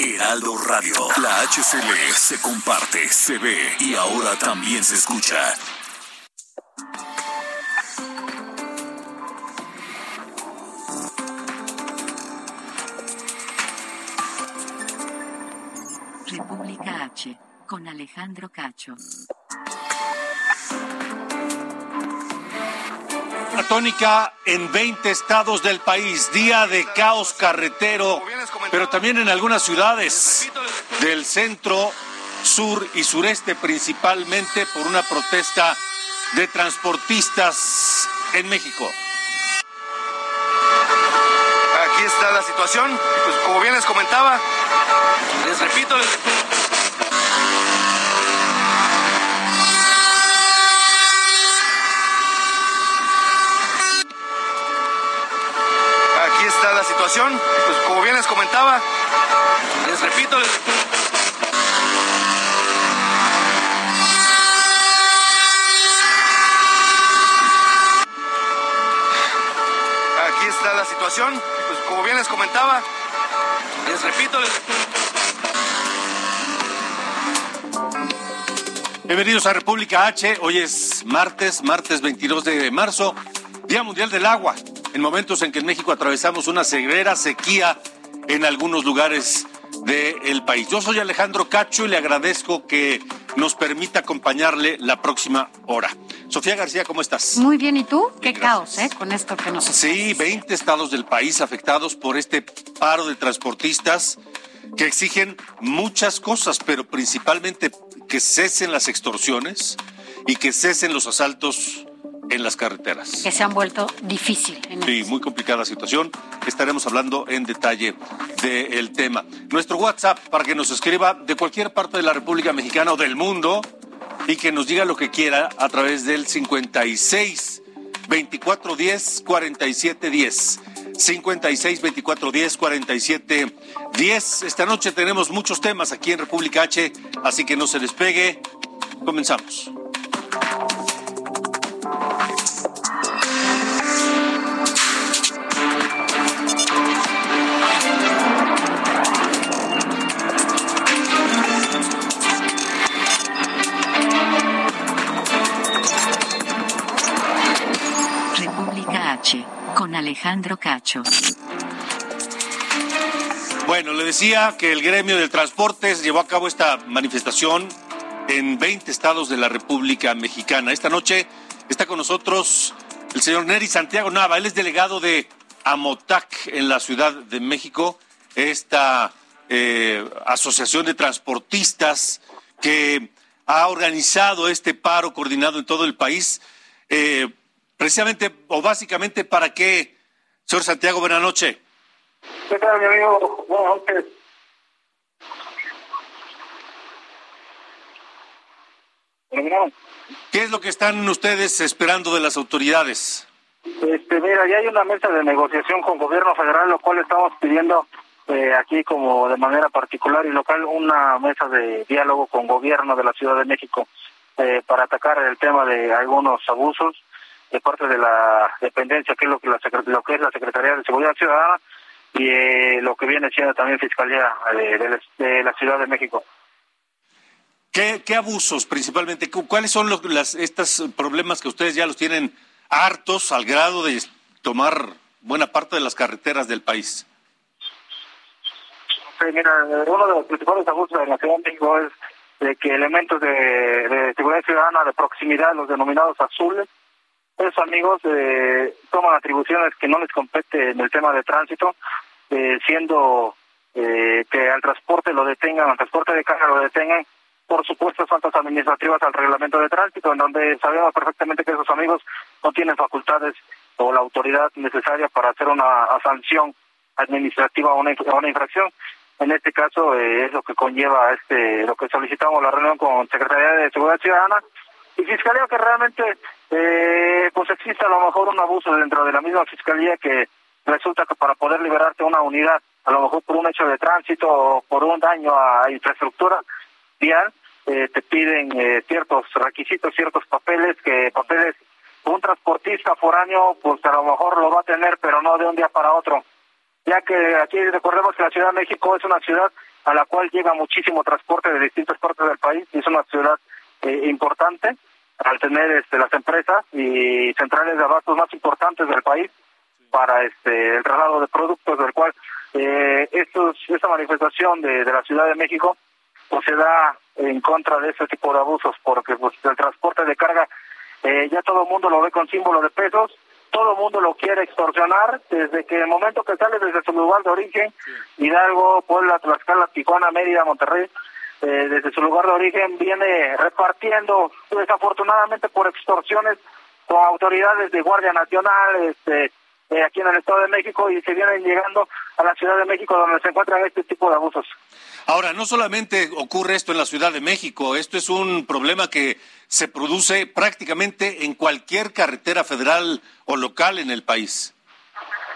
Heraldo Radio, la HCL se comparte, se ve y ahora también se escucha. República H, con Alejandro Cacho. Tónica en 20 estados del país, día de caos carretero, pero también en algunas ciudades del centro, sur y sureste, principalmente por una protesta de transportistas en México. Aquí está la situación, pues como bien les comentaba, les repito, les... Aquí está la situación, pues como bien les comentaba, les repito, les... Aquí está la situación, pues como bien les comentaba, les repito, les... Bienvenidos a República H. Hoy es martes, martes 22 de marzo, Día Mundial del Agua. En momentos en que en México atravesamos una severa sequía en algunos lugares del país. Yo soy Alejandro Cacho y le agradezco que nos permita acompañarle la próxima hora. Sofía García, ¿cómo estás? Muy bien, ¿y tú? Qué Gracias. caos, ¿eh? Con esto que nos Sí, 20 estados del país afectados por este paro de transportistas que exigen muchas cosas, pero principalmente que cesen las extorsiones y que cesen los asaltos en las carreteras. que se han vuelto difícil. En Sí, muy complicada situación. Estaremos hablando en detalle del tema. Nuestro WhatsApp para que nos escriba de cualquier parte de la República Mexicana o del mundo y que nos diga lo que quiera a través del 56 24 10 47 10. 56 24 10 47 10. Esta noche tenemos muchos temas aquí en República H, así que no se despegue. Comenzamos. Con Alejandro Cacho. Bueno, le decía que el gremio del transporte llevó a cabo esta manifestación en 20 estados de la República Mexicana. Esta noche está con nosotros el señor Neri Santiago Nava. Él es delegado de Amotac en la Ciudad de México, esta eh, asociación de transportistas que ha organizado este paro coordinado en todo el país. Eh, precisamente o básicamente para qué, señor Santiago, buenas noches. ¿Qué tal, mi amigo? Buenas noches. ¿Qué es lo que están ustedes esperando de las autoridades? Este, mira, ya hay una mesa de negociación con gobierno federal, lo cual estamos pidiendo eh, aquí como de manera particular y local una mesa de diálogo con gobierno de la Ciudad de México eh, para atacar el tema de algunos abusos de parte de la dependencia, que es lo que, la, lo que es la Secretaría de Seguridad Ciudadana y eh, lo que viene siendo también Fiscalía eh, de, la- de la Ciudad de México. ¿Qué, qué abusos principalmente? ¿Cu- ¿Cuáles son los las, estos problemas que ustedes ya los tienen hartos al grado de tomar buena parte de las carreteras del país? Sí, mira, uno de los principales abusos de la Ciudad de México es de que elementos de, de seguridad ciudadana de proximidad, los denominados azules, esos amigos eh, toman atribuciones que no les compete en el tema de tránsito, eh, siendo eh, que al transporte lo detengan, al transporte de carga lo detengan por supuestas faltas administrativas al reglamento de tránsito, en donde sabemos perfectamente que esos amigos no tienen facultades o la autoridad necesaria para hacer una sanción administrativa o una, infracción. En este caso eh, es lo que conlleva este lo que solicitamos la reunión con Secretaría de Seguridad Ciudadana y Fiscalía que realmente eh, pues existe a lo mejor un abuso dentro de la misma Fiscalía que resulta que para poder liberarte una unidad, a lo mejor por un hecho de tránsito o por un daño a infraestructura vial, eh, te piden eh, ciertos requisitos, ciertos papeles, que papeles un transportista foráneo pues a lo mejor lo va a tener, pero no de un día para otro. Ya que aquí recordemos que la Ciudad de México es una ciudad a la cual llega muchísimo transporte de distintas partes del país y es una ciudad eh, importante al tener este, las empresas y centrales de abastos más importantes del país para este el traslado de productos del cual eh, estos, esta manifestación de, de la Ciudad de México pues se da en contra de ese tipo de abusos porque pues el transporte de carga eh, ya todo el mundo lo ve con símbolo de pesos todo el mundo lo quiere extorsionar desde que el momento que sale desde su lugar de origen Hidalgo Puebla Tlaxcala Tijuana Mérida Monterrey eh, desde su lugar de origen viene repartiendo desafortunadamente por extorsiones con autoridades de Guardia Nacional este eh, aquí en el Estado de México y se vienen llegando a la Ciudad de México donde se encuentran este tipo de abusos. Ahora, no solamente ocurre esto en la Ciudad de México, esto es un problema que se produce prácticamente en cualquier carretera federal o local en el país.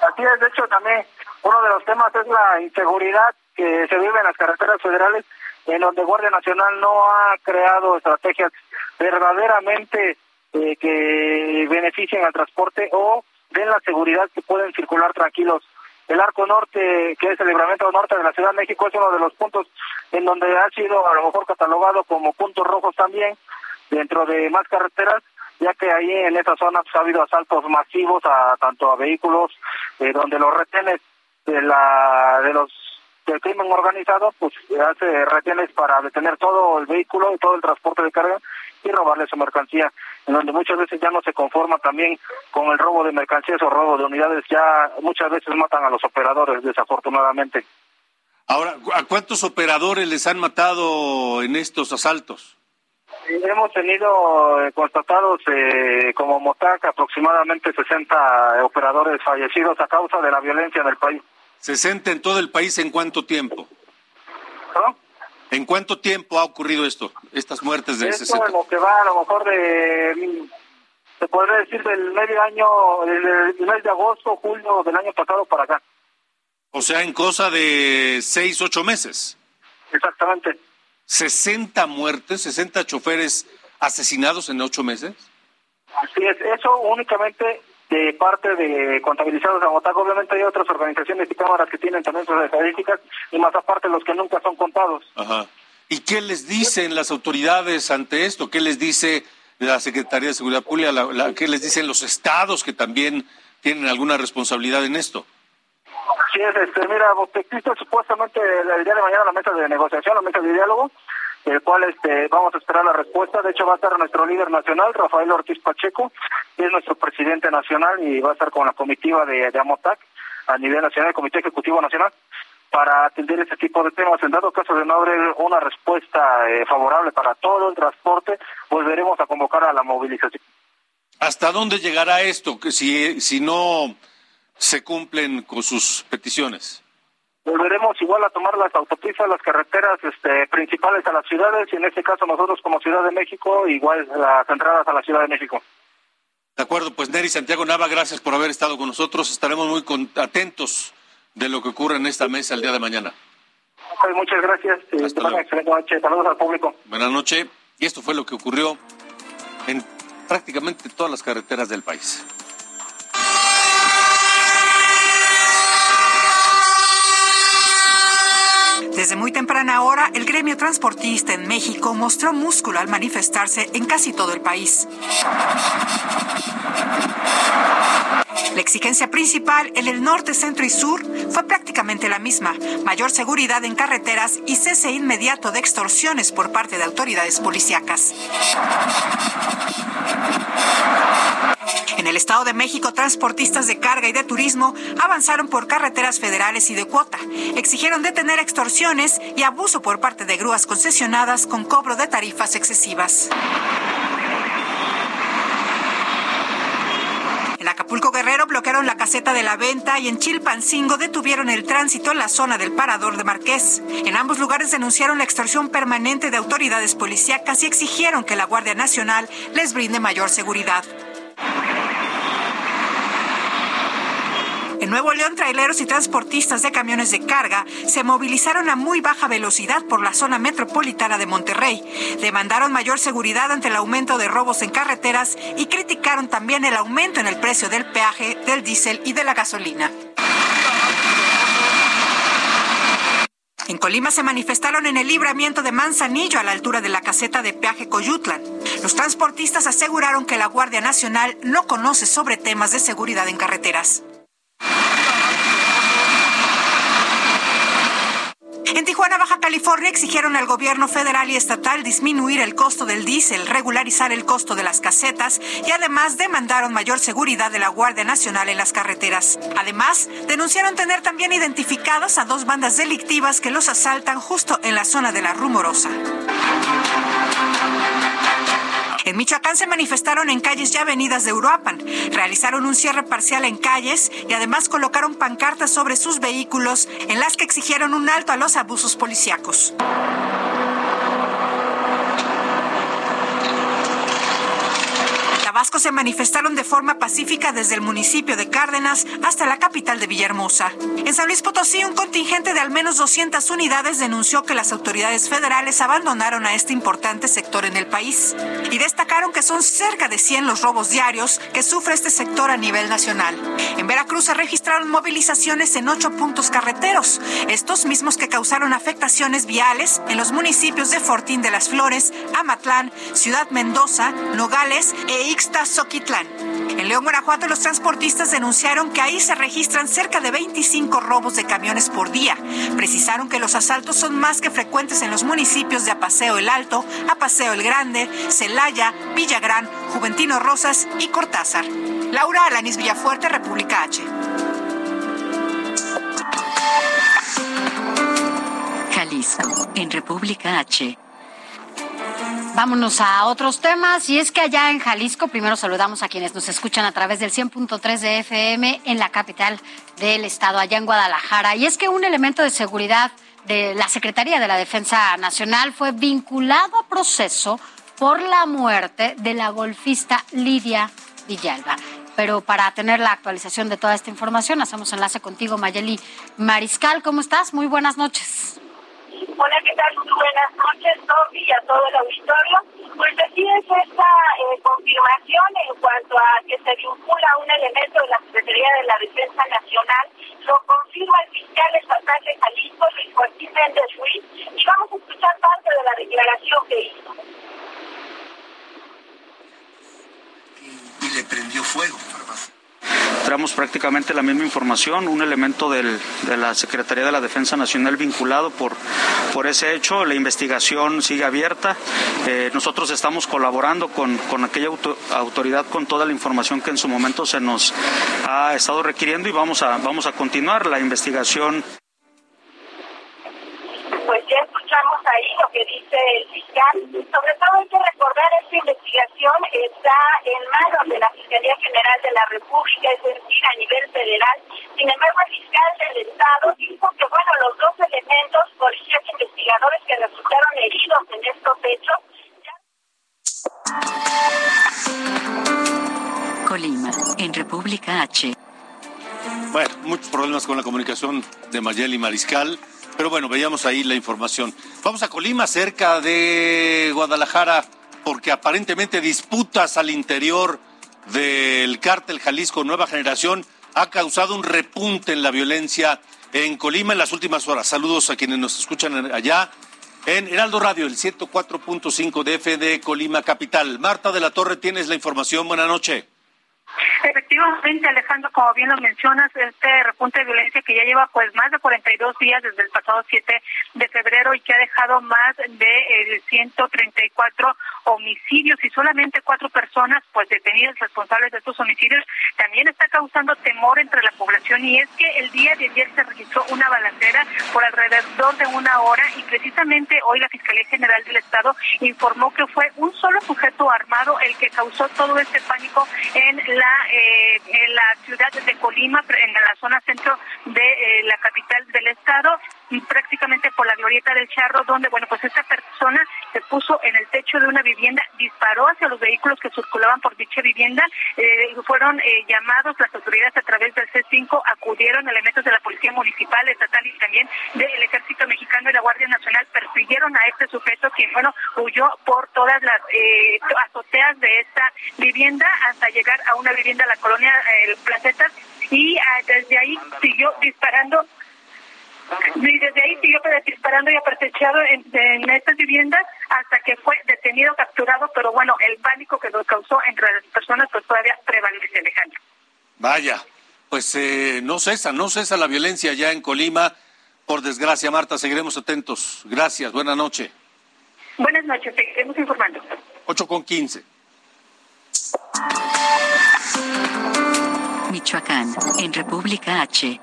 Así es, de hecho también uno de los temas es la inseguridad que se vive en las carreteras federales, en donde Guardia Nacional no ha creado estrategias verdaderamente eh, que beneficien al transporte o den la seguridad que pueden circular tranquilos. El arco norte, que es el libramiento norte de la Ciudad de México, es uno de los puntos en donde ha sido a lo mejor catalogado como puntos rojos también dentro de más carreteras, ya que ahí en esa zona pues, ha habido asaltos masivos a tanto a vehículos, eh, donde los retenes de la de los del crimen organizado, pues hace retenes para detener todo el vehículo y todo el transporte de carga y robarle su mercancía, en donde muchas veces ya no se conforma también con el robo de mercancías o robo de unidades, ya muchas veces matan a los operadores, desafortunadamente. Ahora, ¿a cuántos operadores les han matado en estos asaltos? Hemos tenido eh, constatados eh, como Motac aproximadamente 60 operadores fallecidos a causa de la violencia en el país. ¿60 en todo el país en cuánto tiempo? ¿No? ¿En cuánto tiempo ha ocurrido esto, estas muertes de Esto 60? en lo que va a lo mejor de, se podría decir del medio año, del del mes de agosto, julio del año pasado para acá. O sea, en cosa de 6, 8 meses. Exactamente. 60 muertes, 60 choferes asesinados en 8 meses. Así es, eso únicamente de parte de contabilizados de Amotac. Obviamente hay otras organizaciones y cámaras que tienen también sus estadísticas y más aparte los que nunca son contados. Ajá. ¿Y qué les dicen las autoridades ante esto? ¿Qué les dice la Secretaría de Seguridad Pública? La- la- ¿Qué les dicen los estados que también tienen alguna responsabilidad en esto? Así es, este, mira, existe supuestamente el día de mañana la mesa de negociación, la mesa de diálogo, el cual este, vamos a esperar la respuesta. De hecho, va a estar nuestro líder nacional, Rafael Ortiz Pacheco, es nuestro presidente nacional y va a estar con la comitiva de, de Amotac a nivel nacional, el Comité Ejecutivo Nacional, para atender este tipo de temas. En dado caso de no haber una respuesta eh, favorable para todo el transporte, volveremos a convocar a la movilización. ¿Hasta dónde llegará esto si, si no se cumplen con sus peticiones? Volveremos igual a tomar las autopistas, las carreteras este, principales a las ciudades y en este caso nosotros como Ciudad de México, igual las entradas a la Ciudad de México. De acuerdo, pues Neri Santiago Nava, gracias por haber estado con nosotros. Estaremos muy atentos de lo que ocurre en esta mesa el día de mañana. Ok, muchas gracias. Hasta luego. excelente noche. Saludos al público. Buenas noches. Y esto fue lo que ocurrió en prácticamente todas las carreteras del país. Desde muy temprana hora, el gremio transportista en México mostró músculo al manifestarse en casi todo el país. La exigencia principal en el norte, centro y sur fue prácticamente la misma, mayor seguridad en carreteras y cese inmediato de extorsiones por parte de autoridades policíacas. En el Estado de México, transportistas de carga y de turismo avanzaron por carreteras federales y de cuota. Exigieron detener extorsiones y abuso por parte de grúas concesionadas con cobro de tarifas excesivas. En Acapulco, Guerrero bloquearon la caseta de la venta y en Chilpancingo detuvieron el tránsito en la zona del parador de Marqués. En ambos lugares denunciaron la extorsión permanente de autoridades policíacas y exigieron que la Guardia Nacional les brinde mayor seguridad. Nuevo León, traileros y transportistas de camiones de carga se movilizaron a muy baja velocidad por la zona metropolitana de Monterrey. Demandaron mayor seguridad ante el aumento de robos en carreteras y criticaron también el aumento en el precio del peaje, del diésel y de la gasolina. En Colima se manifestaron en el libramiento de Manzanillo a la altura de la caseta de peaje Coyutlan. Los transportistas aseguraron que la Guardia Nacional no conoce sobre temas de seguridad en carreteras. En Tijuana, Baja California, exigieron al gobierno federal y estatal disminuir el costo del diésel, regularizar el costo de las casetas y además demandaron mayor seguridad de la Guardia Nacional en las carreteras. Además, denunciaron tener también identificadas a dos bandas delictivas que los asaltan justo en la zona de la Rumorosa. En Michoacán se manifestaron en calles y avenidas de Uruapan. Realizaron un cierre parcial en calles y además colocaron pancartas sobre sus vehículos en las que exigieron un alto a los abusos policíacos. Tabasco se manifestaron de forma pacífica desde el municipio de Cárdenas hasta la capital de Villahermosa. En San Luis Potosí, un contingente de al menos 200 unidades denunció que las autoridades federales abandonaron a este importante sector en el país y destacaron que son cerca de 100 los robos diarios que sufre este sector a nivel nacional. En Veracruz se registraron movilizaciones en ocho puntos carreteros, estos mismos que causaron afectaciones viales en los municipios de Fortín de las Flores, Amatlán, Ciudad Mendoza, Nogales e En León, Guanajuato, los transportistas denunciaron que ahí se registran cerca de 25 robos de camiones por día. Precisaron que los asaltos son más que frecuentes en los municipios de Apaseo el Alto, Apaseo el Grande, Celaya, Villagrán, Juventino Rosas y Cortázar. Laura Alanis Villafuerte, República H. Jalisco, en República H. Vámonos a otros temas. Y es que allá en Jalisco, primero saludamos a quienes nos escuchan a través del 100.3 de FM en la capital del estado, allá en Guadalajara. Y es que un elemento de seguridad de la Secretaría de la Defensa Nacional fue vinculado a proceso por la muerte de la golfista Lidia Villalba. Pero para tener la actualización de toda esta información, hacemos enlace contigo, Mayeli Mariscal. ¿Cómo estás? Muy buenas noches. Hola, ¿qué tal? Muy buenas noches, Sofi, y a todo el auditorio. Pues así es esta eh, confirmación en cuanto a que se vincula un elemento de la Secretaría de la Defensa Nacional. Lo confirma el fiscal estatal de Jalisco, Luis Joaquín Méndez Ruiz, y vamos a escuchar parte de la declaración que hizo. Y le prendió fuego. Prácticamente la misma información, un elemento del, de la Secretaría de la Defensa Nacional vinculado por, por ese hecho. La investigación sigue abierta. Eh, nosotros estamos colaborando con, con aquella auto, autoridad con toda la información que en su momento se nos ha estado requiriendo y vamos a, vamos a continuar la investigación. Que dice el fiscal. Sobre todo hay que recordar esta investigación está en manos de la Fiscalía General de la República, es decir, a nivel federal. Sin embargo, el fiscal del Estado dijo que, bueno, los dos elementos, policías investigadores que resultaron heridos en estos hechos, Colima, en República H. Bueno, muchos problemas con la comunicación de Mayeli Mariscal. Pero bueno, veíamos ahí la información. Vamos a Colima, cerca de Guadalajara, porque aparentemente disputas al interior del cártel Jalisco Nueva Generación ha causado un repunte en la violencia en Colima en las últimas horas. Saludos a quienes nos escuchan allá en Heraldo Radio, el 104.5 de FD Colima Capital. Marta de la Torre, tienes la información. Buenas. Efectivamente, Alejandro, como bien lo mencionas, este repunte de violencia que ya lleva pues más de 42 días desde el pasado 7 de febrero y que ha dejado más de eh, 134 homicidios y solamente cuatro personas pues detenidas responsables de estos homicidios, también está causando temor entre la población. Y es que el día de ayer se registró una balacera por alrededor de una hora y precisamente hoy la Fiscalía General del Estado informó que fue un solo sujeto armado el que causó todo este pánico en la, eh, en la ciudad de Colima, en la zona centro de eh, la capital del Estado prácticamente por la glorieta del Charro, donde, bueno, pues esta persona se puso en el techo de una vivienda, disparó hacia los vehículos que circulaban por dicha vivienda, eh, fueron llamados las autoridades a través del C5, acudieron elementos de la Policía Municipal, Estatal y también del Ejército Mexicano y la Guardia Nacional, persiguieron a este sujeto quien, bueno, huyó por todas las eh, azoteas de esta vivienda hasta llegar a una vivienda, la colonia eh, Placetas, y ah, desde ahí siguió disparando y desde ahí siguió disparando y apertrechado en, en estas viviendas hasta que fue detenido, capturado, pero bueno, el pánico que lo causó entre las personas pues todavía prevalece, Alejandro. Vaya, pues eh, no cesa, no cesa la violencia ya en Colima. Por desgracia, Marta, seguiremos atentos. Gracias, buena noche. Buenas noches, seguiremos informando. 8 con 15. Michoacán, en República H.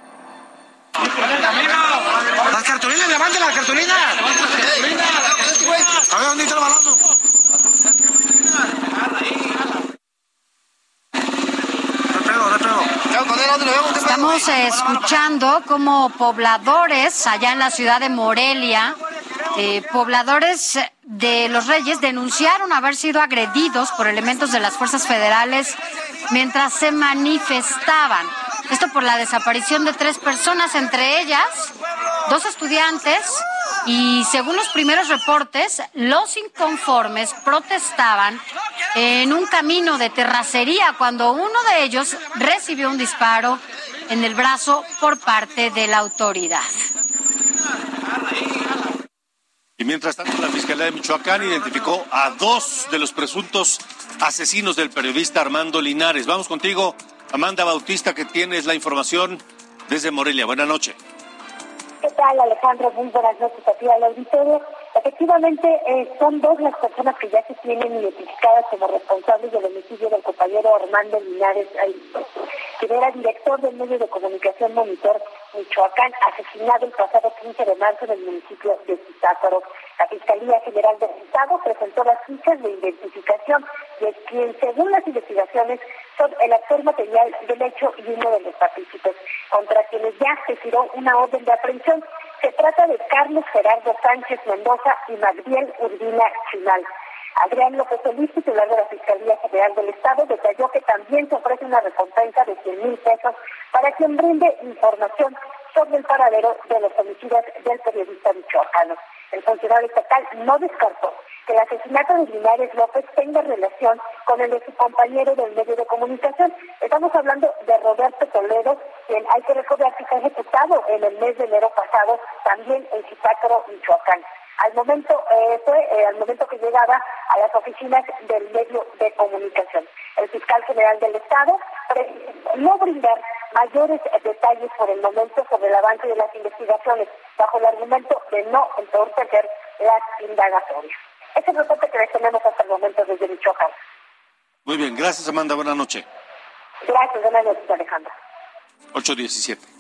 Las cartulinas, levanten las cartulinas. A ver, ¿dónde está el balazo? Estamos eh, escuchando como pobladores allá en la ciudad de Morelia, eh, pobladores de Los Reyes denunciaron haber sido agredidos por elementos de las fuerzas federales mientras se manifestaban. Esto por la desaparición de tres personas, entre ellas dos estudiantes, y según los primeros reportes, los inconformes protestaban en un camino de terracería cuando uno de ellos recibió un disparo en el brazo por parte de la autoridad. Y mientras tanto, la Fiscalía de Michoacán identificó a dos de los presuntos asesinos del periodista Armando Linares. Vamos contigo, Amanda Bautista, que tienes la información desde Morelia. Buenas noches. ¿Qué tal, Alejandro? Muy buenas noches a ti al auditorio. Efectivamente, eh, son dos las personas que ya se tienen identificadas como responsables del homicidio del compañero Armando Linares, quien era director del medio de comunicación Monitor Michoacán, asesinado el pasado 15 de marzo en el municipio de Zitácuaro. La Fiscalía General del Estado presentó las fichas de identificación de quien, según las investigaciones, son el actor material del hecho y uno de los partícipes, contra quienes ya se tiró una orden de aprehensión. Se trata de Carlos Gerardo Sánchez Mendoza y Magdiel Urbina Chinal. Adrián López Solís, titular de la Fiscalía General del Estado, detalló que también se ofrece una recompensa de 100 mil pesos para quien brinde información sobre el paradero de los homicidios del periodista michoacano. El funcionario estatal no descartó que el asesinato de Linares López tenga relación con el de su compañero del medio de comunicación. Estamos hablando de Roberto Toledo, quien hay que recordar que fue ejecutado en el mes de enero pasado, también en Zitácuaro, Michoacán. Al momento, eh, fue eh, al momento que llegaba a las oficinas del medio de comunicación. El fiscal general del Estado no brindar mayores detalles por el momento sobre el avance de las investigaciones, bajo el argumento de no entorpecer las indagatorias. Ese es el reporte que les tenemos hasta el momento desde Michoacán. Muy bien, gracias Amanda, buenas noches. Gracias, buenas noches Alejandra. 817.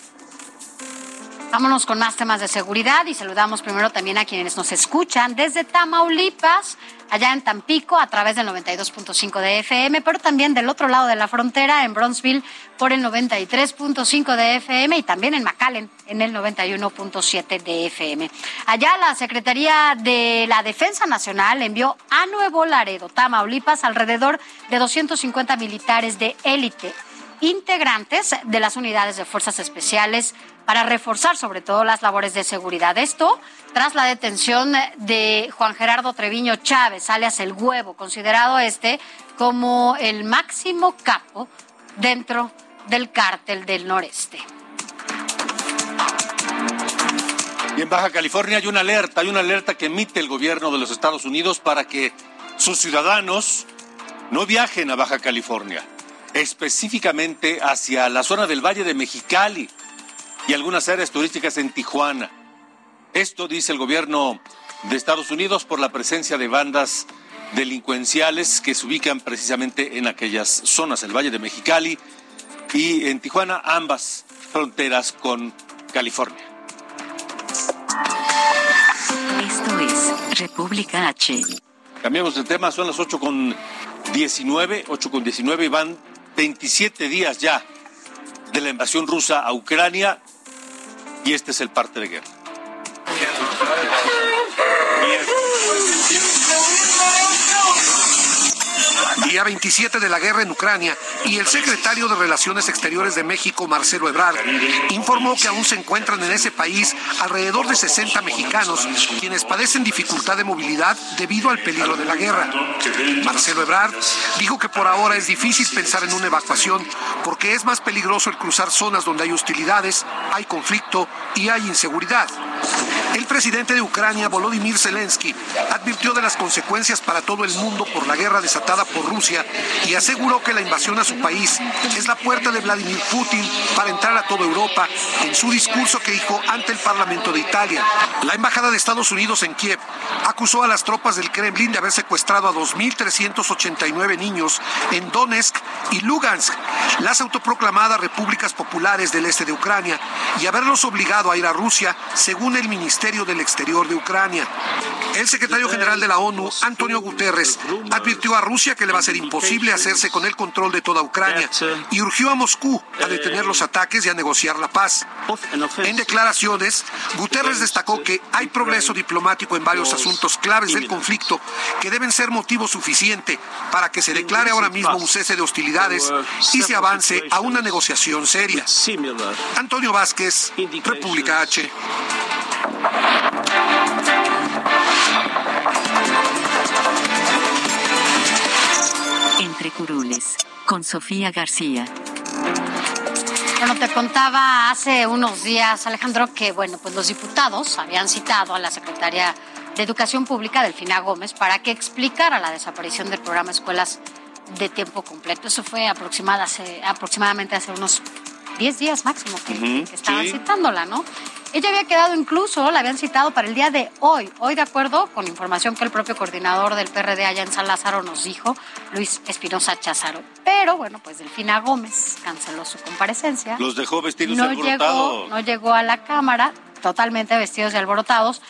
Vámonos con más temas de seguridad y saludamos primero también a quienes nos escuchan desde Tamaulipas, allá en Tampico, a través del 92.5 de FM, pero también del otro lado de la frontera, en Bronzeville, por el 93.5 de FM y también en McAllen, en el 91.7 de FM. Allá la Secretaría de la Defensa Nacional envió a Nuevo Laredo, Tamaulipas, alrededor de 250 militares de élite integrantes de las unidades de fuerzas especiales para reforzar sobre todo las labores de seguridad. Esto tras la detención de Juan Gerardo Treviño Chávez, alias el huevo, considerado este como el máximo capo dentro del cártel del noreste. Y en Baja California hay una alerta, hay una alerta que emite el gobierno de los Estados Unidos para que sus ciudadanos no viajen a Baja California, específicamente hacia la zona del Valle de Mexicali y algunas áreas turísticas en Tijuana. Esto dice el gobierno de Estados Unidos por la presencia de bandas delincuenciales que se ubican precisamente en aquellas zonas, el Valle de Mexicali y en Tijuana, ambas fronteras con California. Esto es República H. Cambiamos de tema, son las 8 con 19, 8 con 19 y van 27 días ya de la invasión rusa a Ucrania y este es el parte de guerra. Día 27 de la guerra en Ucrania y el secretario de Relaciones Exteriores de México, Marcelo Ebrard, informó que aún se encuentran en ese país alrededor de 60 mexicanos quienes padecen dificultad de movilidad debido al peligro de la guerra. Marcelo Ebrard dijo que por ahora es difícil pensar en una evacuación porque es más peligroso el cruzar zonas donde hay hostilidades, hay conflicto y hay inseguridad. El presidente de Ucrania, Volodymyr Zelensky, advirtió de las consecuencias para todo el mundo por la guerra desatada por Rusia y aseguró que la invasión a su país es la puerta de Vladimir Putin para entrar a toda Europa en su discurso que dijo ante el Parlamento de Italia. La embajada de Estados Unidos en Kiev acusó a las tropas del Kremlin de haber secuestrado a 2.389 niños en Donetsk y Lugansk, las autoproclamadas repúblicas populares del este de Ucrania, y haberlos obligado a ir a Rusia, según el Ministerio del Exterior de Ucrania. El secretario general de la ONU, Antonio Guterres, advirtió a Rusia que le va a ser imposible hacerse con el control de toda Ucrania y urgió a Moscú a detener los ataques y a negociar la paz. En declaraciones, Guterres destacó que hay progreso diplomático en varios asuntos claves del conflicto que deben ser motivo suficiente para que se declare ahora mismo un cese de hostilidades y se avance a una negociación seria. Antonio Vázquez, República H. Entre curules, con Sofía García. Bueno, te contaba hace unos días, Alejandro, que bueno, pues los diputados habían citado a la secretaria de Educación Pública, Delfina Gómez, para que explicara la desaparición del programa Escuelas de Tiempo Completo. Eso fue aproximada hace- aproximadamente hace unos 10 días máximo que, Ujú, que estaban sí. citándola, ¿no? Ella había quedado incluso, la habían citado para el día de hoy, hoy de acuerdo con información que el propio coordinador del PRD allá en San Lázaro nos dijo, Luis Espinosa Cházaro. Pero bueno, pues Delfina Gómez canceló su comparecencia Los dejó vestidos no alborotados. llegó, no llegó a la Cámara totalmente vestidos y alborotados.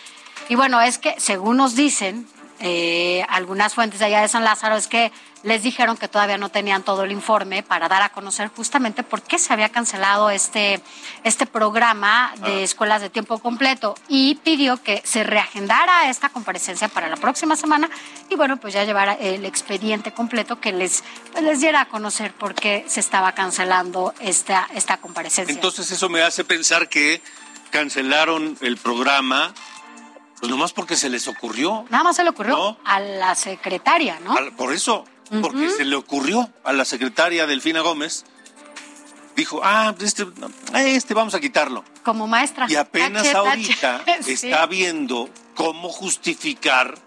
Y bueno, es que según nos dicen eh, algunas fuentes de allá de San Lázaro, es que les dijeron que todavía no tenían todo el informe para dar a conocer justamente por qué se había cancelado este, este programa de Ah. escuelas de tiempo completo y pidió que se reagendara esta comparecencia para la próxima semana y bueno, pues ya llevara el expediente completo que les, pues les diera a conocer por qué se estaba cancelando esta, esta comparecencia. Entonces eso me hace pensar que cancelaron el programa, pues nomás porque se les ocurrió. Nada más se le ocurrió No. a la secretaria, ¿no? Al- por eso, porque se le ocurrió a la secretaria Delfina Gómez. Dijo, ah, este, este vamos a quitarlo. Como maestra. Y apenas ahorita. Sí. está viendo cómo justificar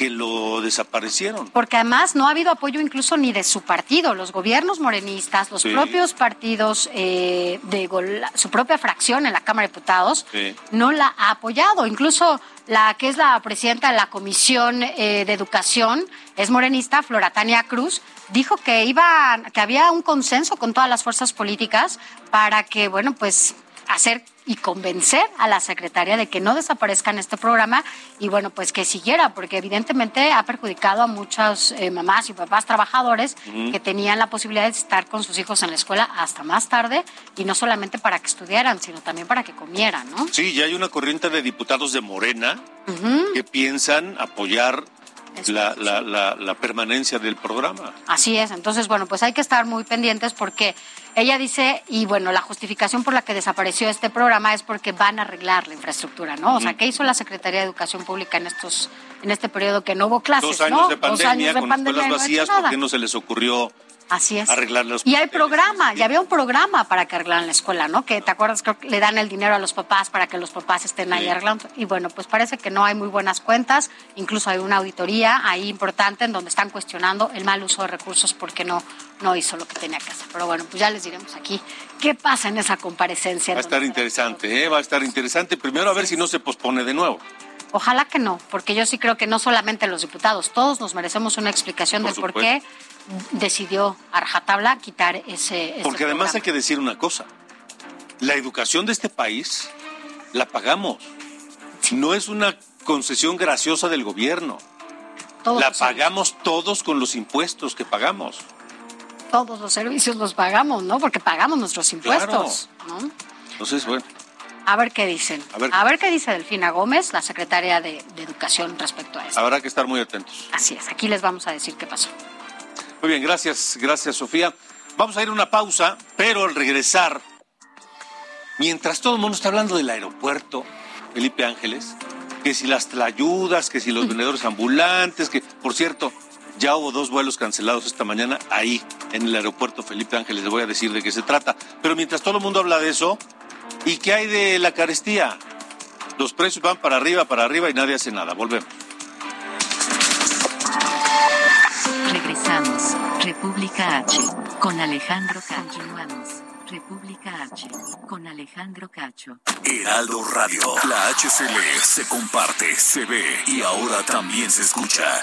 que lo desaparecieron. Porque además no ha habido apoyo incluso ni de su partido, los gobiernos morenistas, los Sí. propios partidos eh, de gol- su propia fracción en la Cámara de Diputados Sí. no la ha apoyado. Incluso la que es la presidenta de la Comisión eh, de Educación es morenista, Floratania Cruz, dijo que iba, que había un consenso con todas las fuerzas políticas para que, bueno, pues hacer y convencer a la secretaria de que no desaparezca en este programa y bueno, pues que siguiera, porque evidentemente ha perjudicado a muchas eh, mamás y papás trabajadores que tenían la posibilidad de estar con sus hijos en la escuela hasta más tarde y no solamente para que estudiaran, sino también para que comieran, ¿no? Sí, ya hay una corriente de diputados de Morena que piensan apoyar la, la- la- la permanencia del programa. Así es, entonces, bueno, pues hay que estar muy pendientes porque ella dice, y bueno, la justificación por la que desapareció este programa es porque van a arreglar la infraestructura, ¿no? O sea. ¿qué hizo la Secretaría de Educación Pública en estos, en este periodo que no hubo clases, Dos años ¿no? de pandemia años de con pandemia escuelas no vacías, nada. ¿por qué no se les ocurrió Así es. arreglar los Y hay programa, ya había un programa para que arreglaran la escuela, ¿no? Que te acuerdas, creo que le dan el dinero a los papás para que los papás estén ahí Sí. arreglando. Y bueno, pues parece que no hay muy buenas cuentas, incluso hay una auditoría ahí importante en donde están cuestionando el mal uso de recursos porque no, no hizo lo que tenía que hacer. Pero bueno, pues ya les diremos aquí qué pasa en esa comparecencia. Va a estar interesante, ¿eh? Va a estar interesante. Primero a ver si no se pospone de nuevo. Ojalá que no, porque yo sí creo que no solamente los diputados, todos nos merecemos una explicación Por del por qué decidió a rajatabla quitar ese, ese Porque además hay que decir una cosa. La educación de este país la pagamos. No es una concesión graciosa del gobierno. la pagamos todos con los impuestos que pagamos. Todos los servicios los pagamos, ¿no? Porque pagamos nuestros impuestos, ¿no? Entonces, bueno. A ver qué dicen. A ver, qué dice Delfina Gómez, la secretaria de, de Educación, respecto a esto. Habrá que estar muy atentos. Así es, aquí les vamos a decir qué pasó. Muy bien, gracias, gracias Sofía. Vamos a ir a una pausa, pero al regresar, mientras todo el mundo está hablando del aeropuerto, Felipe Ángeles, que si las tlayudas, que si los vendedores ambulantes, que por cierto, ya hubo dos vuelos cancelados esta mañana ahí en el aeropuerto Felipe Ángeles, les voy a decir de qué se trata. Pero mientras todo el mundo habla de eso, ¿y qué hay de la carestía? Los precios van para arriba, para arriba y nadie hace nada. Volvemos. Regresamos. República H. Con Alejandro Cacho. República H. Con Alejandro Cacho. Heraldo Radio. La HCL se comparte, se ve y ahora también se escucha.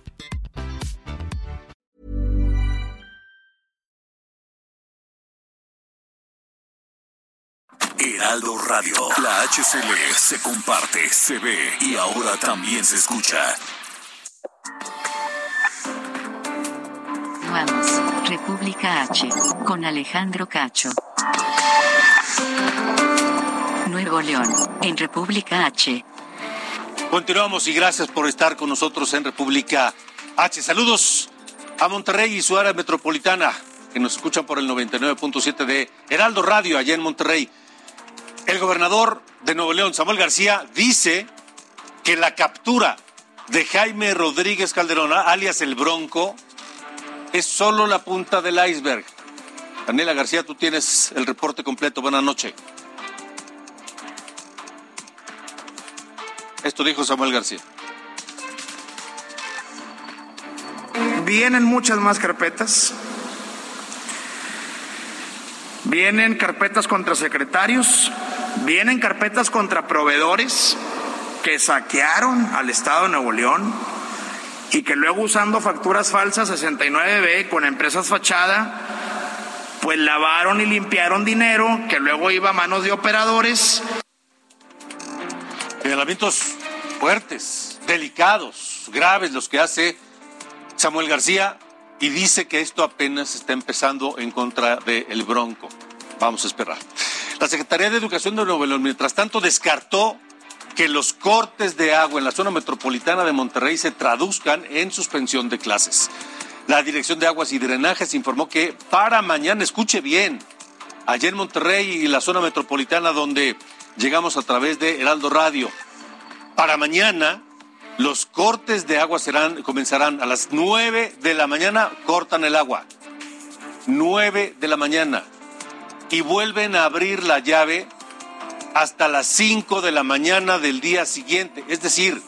Heraldo Radio. La HCL se comparte, se ve y ahora también se escucha. Vamos, República H, con Alejandro Cacho. Nuevo León, en República H. Continuamos y gracias por estar con nosotros en República H. Saludos a Monterrey y su área metropolitana, que nos escuchan por el 99.7 de Heraldo Radio, allá en Monterrey. El gobernador de Nuevo León, Samuel García, dice que la captura de Jaime Rodríguez Calderón, alias el Bronco, es solo la punta del iceberg. Daniela García, tú tienes el reporte completo. Buenas noches. Esto dijo Samuel García. Vienen muchas más carpetas. Vienen carpetas contra secretarios, vienen carpetas contra proveedores que saquearon al Estado de Nuevo León y que luego usando facturas falsas 69B con empresas fachada, pues lavaron y limpiaron dinero que luego iba a manos de operadores. Señalamientos fuertes, delicados, graves los que hace Samuel García y dice que esto apenas está empezando en contra del Bronco. Vamos a esperar. La Secretaría de Educación de Nuevo León, mientras tanto, descartó que los cortes de agua en la zona metropolitana de Monterrey se traduzcan en suspensión de clases. La Dirección de Aguas y Drenajes informó que para mañana, escuche bien, allá en Monterrey y la zona metropolitana donde llegamos a través de Heraldo Radio, para mañana los cortes de agua serán, comenzarán a las 9 de la mañana, cortan el agua. 9 de la mañana. Y vuelven a abrir la llave hasta las 5 de la mañana del día siguiente. Es decir,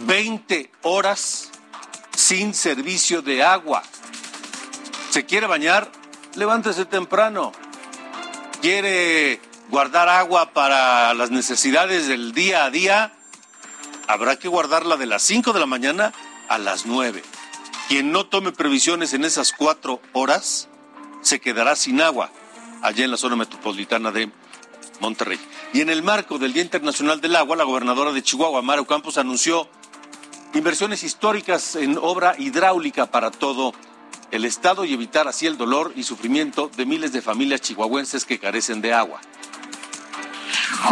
20 horas sin servicio de agua. ¿Se quiere bañar? Levántese temprano. ¿Quiere guardar agua para las necesidades del día a día? Habrá que guardarla de las 5 de la mañana a las 9. Quien no tome previsiones en esas cuatro horas se quedará sin agua allá en la zona metropolitana de Monterrey. Y en el marco del Día Internacional del Agua, la gobernadora de Chihuahua, Maru Campos, anunció inversiones históricas en obra hidráulica para todo el estado y evitar así el dolor y sufrimiento de miles de familias chihuahuenses que carecen de agua.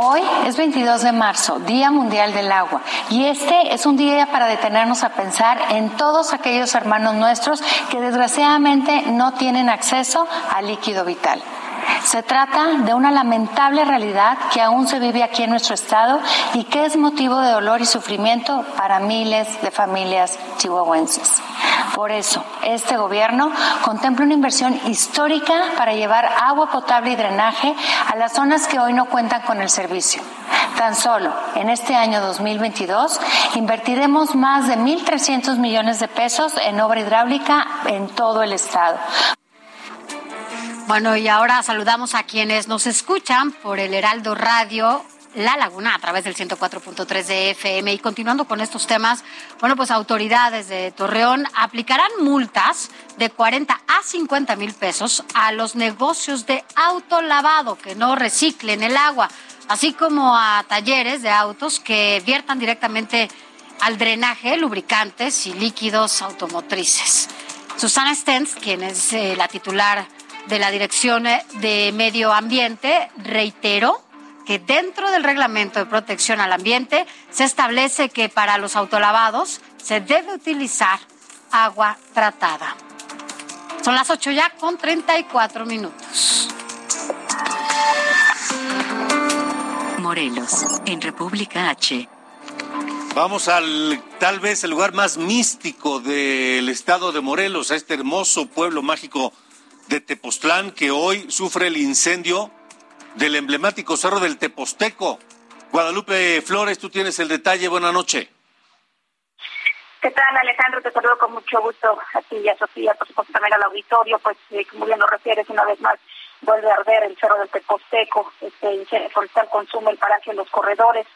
Hoy es 22 de marzo, Día Mundial del Agua, y este es un día para detenernos a pensar en todos aquellos hermanos nuestros que desgraciadamente no tienen acceso al líquido vital. Se trata de una lamentable realidad que aún se vive aquí en nuestro estado y que es motivo de dolor y sufrimiento para miles de familias chihuahuenses. Por eso, este gobierno contempla una inversión histórica para llevar agua potable y drenaje a las zonas que hoy no cuentan con el servicio. Tan solo en este año 2022 invertiremos más de 1.300 millones de pesos en obra hidráulica en todo el estado. Bueno, y ahora saludamos a quienes nos escuchan por el Heraldo Radio. La Laguna a través del 104.3 de FM. Y continuando con estos temas, bueno, pues autoridades de Torreón aplicarán multas de 40 a 50 mil pesos a los negocios de autolavado que no reciclen el agua, así como a talleres de autos que viertan directamente al drenaje lubricantes y líquidos automotrices. Susana Stens, quien es eh, la titular de la Dirección de Medio Ambiente, reiteró que dentro del reglamento de protección al ambiente se establece que para los autolavados se debe utilizar agua tratada. Son las 8 ya con 34 minutos. Morelos, en República H. Vamos al tal vez el lugar más místico del estado de Morelos, a este hermoso pueblo mágico de Tepoztlán que hoy sufre el incendio del emblemático Cerro del Teposteco. Guadalupe Flores, tú tienes el detalle. Buenas noches. ¿Qué tal, Alejandro? Te saludo con mucho gusto a ti y a Sofía, por supuesto también al auditorio, pues eh, como bien lo refieres, una vez más vuelve a arder el Cerro del Teposteco, este incendio forestal consume el paraje en los corredores,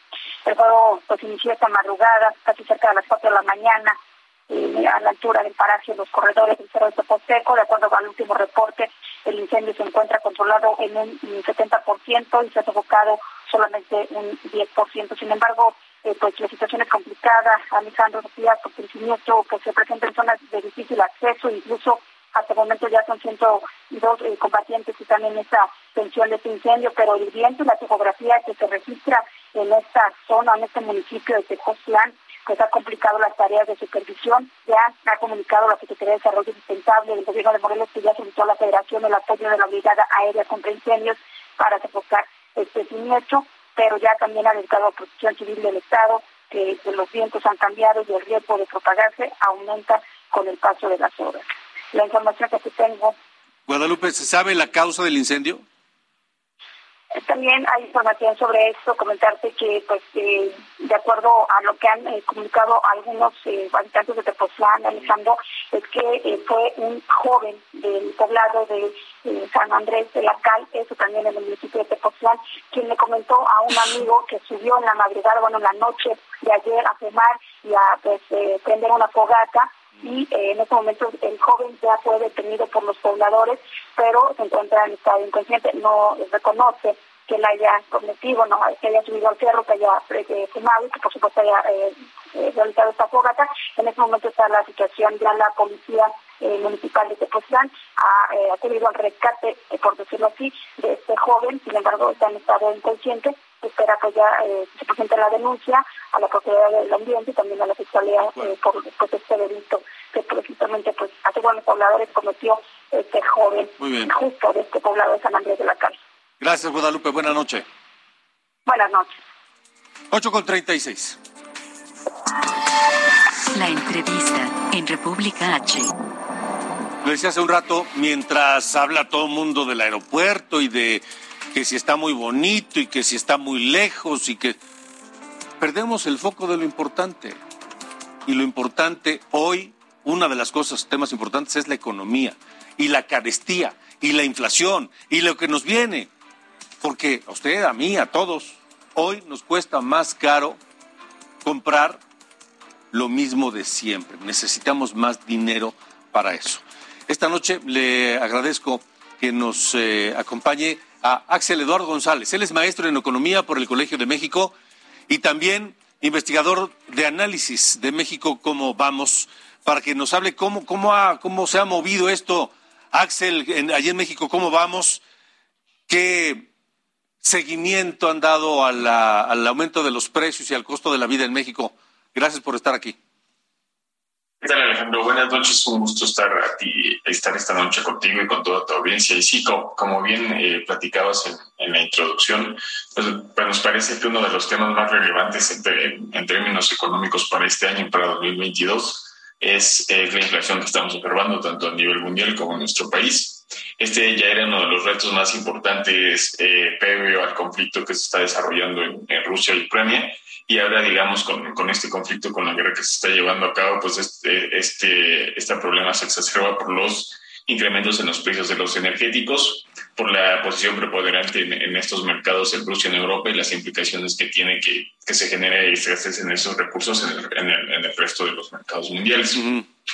el fuego pues inició esta madrugada, casi cerca de las 4 de la mañana, eh, a la altura del paraje en los corredores del Cerro del Teposteco, de acuerdo al último reporte, el incendio se encuentra controlado en un 70% y se ha sofocado solamente un 10%. Sin embargo, eh, pues la situación es complicada, Alejandro Sofía, porque el siniestro que se presenta en zonas de difícil acceso, incluso hasta el momento ya son 102 eh, combatientes que están en esa tensión de este incendio, pero el viento y la topografía que se registra en esta zona, en este municipio de Tejoztlán, pues ha complicado las tareas de supervisión. Ya ha comunicado la Secretaría de Desarrollo Sustentable del Gobierno de Morelos que ya solicitó a la Federación el apoyo de la Brigada Aérea contra Incendios para sofocar este siniestro, pero ya también ha dedicado a Protección Civil del Estado que los vientos han cambiado y el riesgo de propagarse aumenta con el paso de las horas. La información que tengo. Guadalupe, ¿se sabe la causa del incendio? También hay información sobre esto, comentarte que, pues, eh, de acuerdo a lo que han eh, comunicado algunos eh, habitantes de Tepoztlán, Alejandro, es que fue un joven del poblado de San Andrés de la Cal, eso también en el municipio de Tepoztlán, quien le comentó a un amigo que subió en la madrugada, bueno, en la noche de ayer a fumar y a pues, prender una fogata y en este momento el joven ya fue detenido por los pobladores, pero se encuentra en estado inconsciente, no reconoce que la haya cometido, no, que haya subido al cerro, que haya eh, fumado y que por supuesto haya eh, eh, realizado esta fogata. En este momento está la situación, ya la policía municipal de Tepoztlán ha, ha tenido el rescate, por decirlo así, de este joven, sin embargo está en estado inconsciente, espera que ya se presente la denuncia a la Procuraduría del Ambiente y también a la Fiscalía por pues, este delito que precisamente pues hace buenos pobladores cometió este joven justo de este poblado de San Andrés de la Cárcel. Gracias, Guadalupe. Buenas noches. Buenas noches. 8 con 36. La entrevista en República H. Lo decía hace un rato, mientras habla todo el mundo del aeropuerto y de que si está muy bonito y que si está muy lejos y que perdemos el foco de lo importante. Y lo importante hoy, una de las cosas, temas importantes es la economía y la carestía y la inflación y lo que nos viene porque a usted, a mí, a todos, hoy nos cuesta más caro comprar lo mismo de siempre. Necesitamos más dinero para eso. Esta noche le agradezco que nos eh, acompañe a Axel Eduardo González. Él es maestro en economía por el Colegio de México y también investigador de análisis de México, cómo vamos, para que nos hable cómo, cómo, cómo se ha movido esto. Axel, allí en México, cómo vamos, qué seguimiento han dado al aumento de los precios y al costo de la vida en México. Gracias por estar aquí. ¿Qué tal Alejandro? Buenas noches, un gusto estar aquí, estar esta noche contigo y con toda tu audiencia. Y sí, como, bien eh, platicabas en, la introducción, pues, pues, nos parece que uno de los temas más relevantes en, términos económicos para este año y para 2022 es la inflación que estamos observando tanto a nivel mundial como en nuestro país. Este ya era uno de los retos más importantes eh, previo al conflicto que se está desarrollando en, en Rusia y Ucrania y ahora, digamos, con, con, este conflicto, con la guerra que se está llevando a cabo, pues este, este, este problema se exacerba por los incrementos en los precios de los energéticos, por la posición preponderante en, estos mercados en Rusia, en Europa y las implicaciones que tiene que, que se genere escasez en esos recursos en el, en el, en el resto de los mercados mundiales.